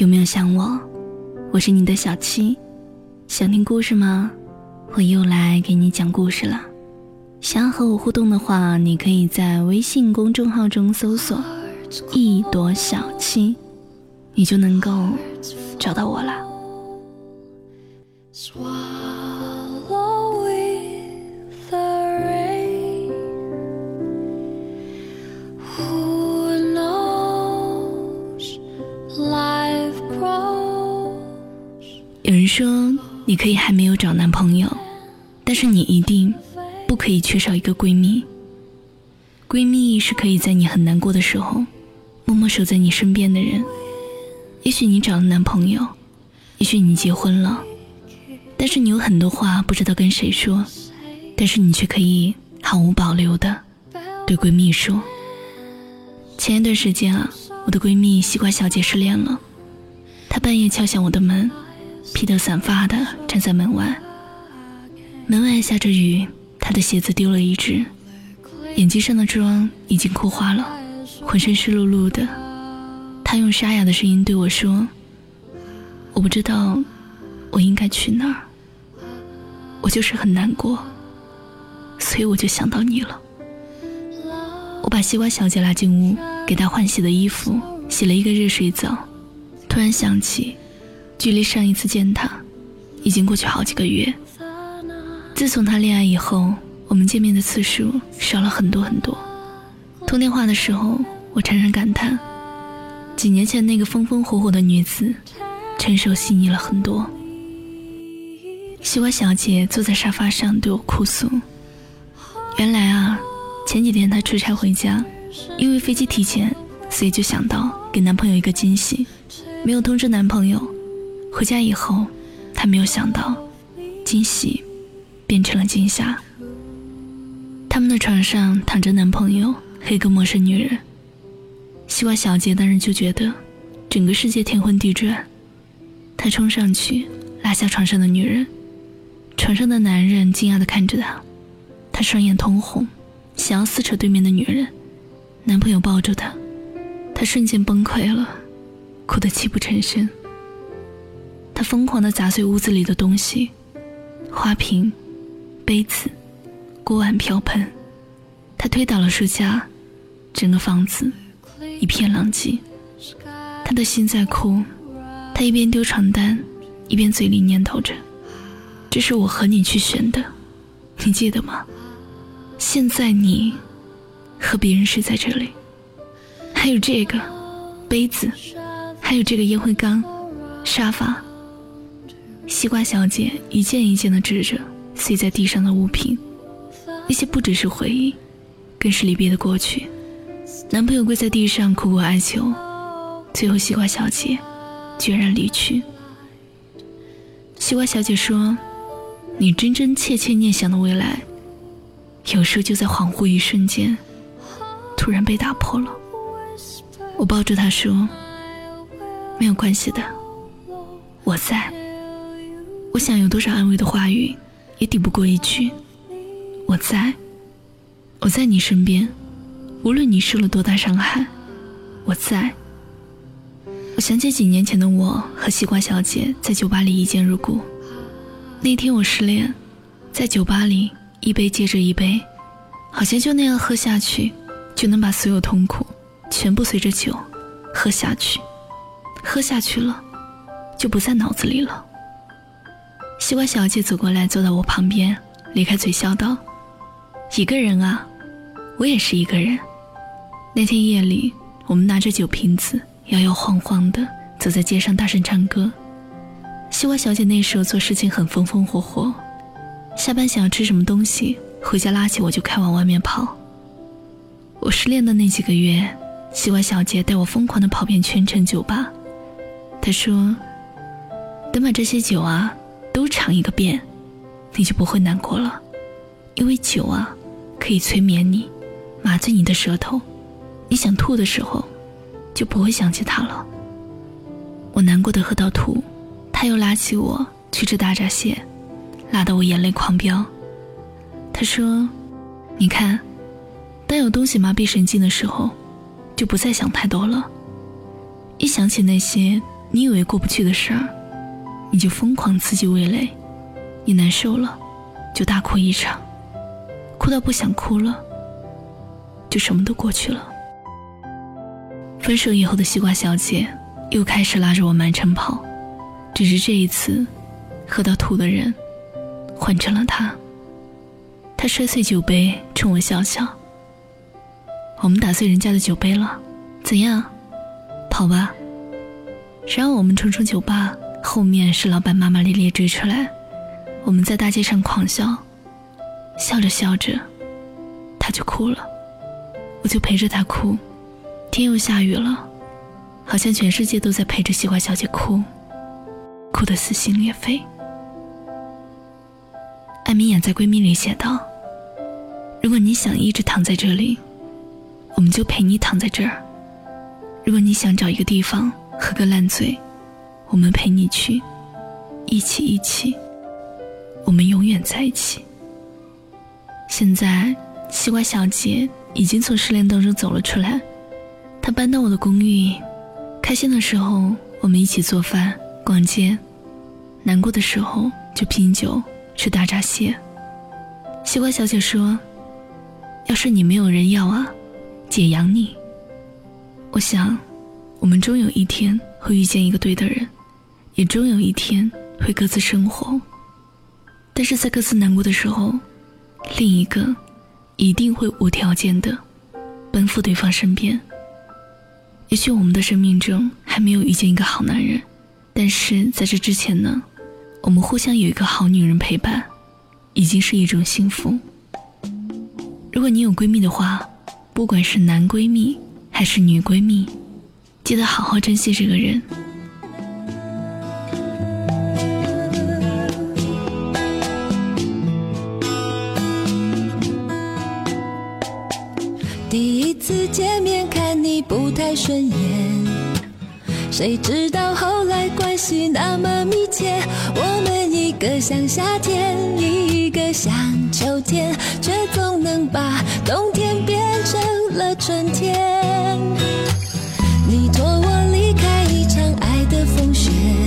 有没有想我？我是你的小七，想听故事吗？我又来给你讲故事了。想要和我互动的话，你可以在微信公众号中搜索“一朵小七”，你就能够找到我了。有人说，你可以还没有找男朋友，但是你一定不可以缺少一个闺蜜。闺蜜是可以在你很难过的时候，默默守在你身边的人。也许你找了男朋友，也许你结婚了，但是你有很多话不知道跟谁说，但是你却可以毫无保留的对闺蜜说。前一段时间啊，我的闺蜜西瓜小姐失恋了，她半夜敲响我的门。披头散发的站在门外，门外下着雨，他的鞋子丢了一只，眼睛上的妆已经哭花了，浑身湿漉漉的。他用沙哑的声音对我说：“我不知道我应该去哪儿，我就是很难过，所以我就想到你了。”我把西瓜小姐拉进屋，给她换洗的衣服，洗了一个热水澡，突然想起。距离上一次见他，已经过去好几个月。自从他恋爱以后，我们见面的次数少了很多很多。通电话的时候，我常常感叹，几年前那个风风火火的女子，成熟细腻了很多。西瓜小姐坐在沙发上对我哭诉：“原来啊，前几天她出差回家，因为飞机提前，所以就想到给男朋友一个惊喜，没有通知男朋友。”回家以后，她没有想到，惊喜变成了惊吓。他们的床上躺着男朋友和一个陌生女人。西瓜小姐当时就觉得，整个世界天昏地转。她冲上去拉下床上的女人，床上的男人惊讶地看着她，她双眼通红，想要撕扯对面的女人。男朋友抱住她，她瞬间崩溃了，哭得泣不成声。他疯狂地砸碎屋子里的东西，花瓶、杯子、锅碗瓢盆。他推倒了书架，整个房子一片狼藉。他的心在哭，他一边丢床单，一边嘴里念叨着：“这是我和你去选的，你记得吗？现在你和别人睡在这里，还有这个杯子，还有这个烟灰缸、沙发。”西瓜小姐一件一件的指着碎在地上的物品，那些不只是回忆，更是离别的过去。男朋友跪在地上苦苦哀求，最后西瓜小姐决然离去。西瓜小姐说：“你真真切切念想的未来，有时候就在恍惚一瞬间，突然被打破了。”我抱住她说：“没有关系的，我在。”我想有多少安慰的话语，也抵不过一句“我在”。我在你身边，无论你受了多大伤害，我在。我想起几年前的我和西瓜小姐在酒吧里一见如故。那天我失恋，在酒吧里一杯接着一杯，好像就那样喝下去，就能把所有痛苦全部随着酒喝下去。喝下去了，就不在脑子里了。西瓜小姐走过来，坐到我旁边，咧开嘴笑道：“一个人啊，我也是一个人。”那天夜里，我们拿着酒瓶子，摇摇晃晃的走在街上，大声唱歌。西瓜小姐那时候做事情很风风火火，下班想要吃什么东西，回家拉起我就开往外面跑。我失恋的那几个月，西瓜小姐带我疯狂的跑遍全城酒吧。她说：“等把这些酒啊。”都尝一个遍，你就不会难过了，因为酒啊，可以催眠你，麻醉你的舌头，你想吐的时候，就不会想起他了。我难过的喝到吐，他又拉起我去吃大闸蟹，拉得我眼泪狂飙。他说：“你看，当有东西麻痹神经的时候，就不再想太多了，一想起那些你以为过不去的事儿，你就疯狂刺激味蕾；你难受了，就大哭一场，哭到不想哭了，就什么都过去了。分手以后的西瓜小姐又开始拉着我满城跑，只是这一次，喝到吐的人换成了她。他摔碎酒杯，冲我笑笑。我们打碎人家的酒杯了，怎样？跑吧。谁让我们冲出酒吧，后面是老板骂骂咧咧追出来，我们在大街上狂笑，笑着笑着，他就哭了，我就陪着他哭。天又下雨了，好像全世界都在陪着西瓜小姐哭，哭得撕心裂肺。艾米眼在闺蜜里写道：“如果你想一直躺在这里，我们就陪你躺在这儿；如果你想找一个地方。”喝个烂醉，我们陪你去，一起一起，我们永远在一起。现在，西瓜小姐已经从失恋当中走了出来，她搬到我的公寓，开心的时候我们一起做饭、逛街，难过的时候就拼酒、吃大闸蟹。西瓜小姐说：“要是你没有人要啊，姐养你。”我想。我们终有一天会遇见一个对的人，也终有一天会各自生活。但是在各自难过的时候，另一个一定会无条件的奔赴对方身边。也许我们的生命中还没有遇见一个好男人，但是在这之前呢，我们互相有一个好女人陪伴，已经是一种幸福。如果你有闺蜜的话，不管是男闺蜜还是女闺蜜。记得好好珍惜这个人。顺眼谁知道后来关系那么密切我们一个像夏天一个像秋天却总能把冬天变成了春天。你拖我离开一场爱的风雪。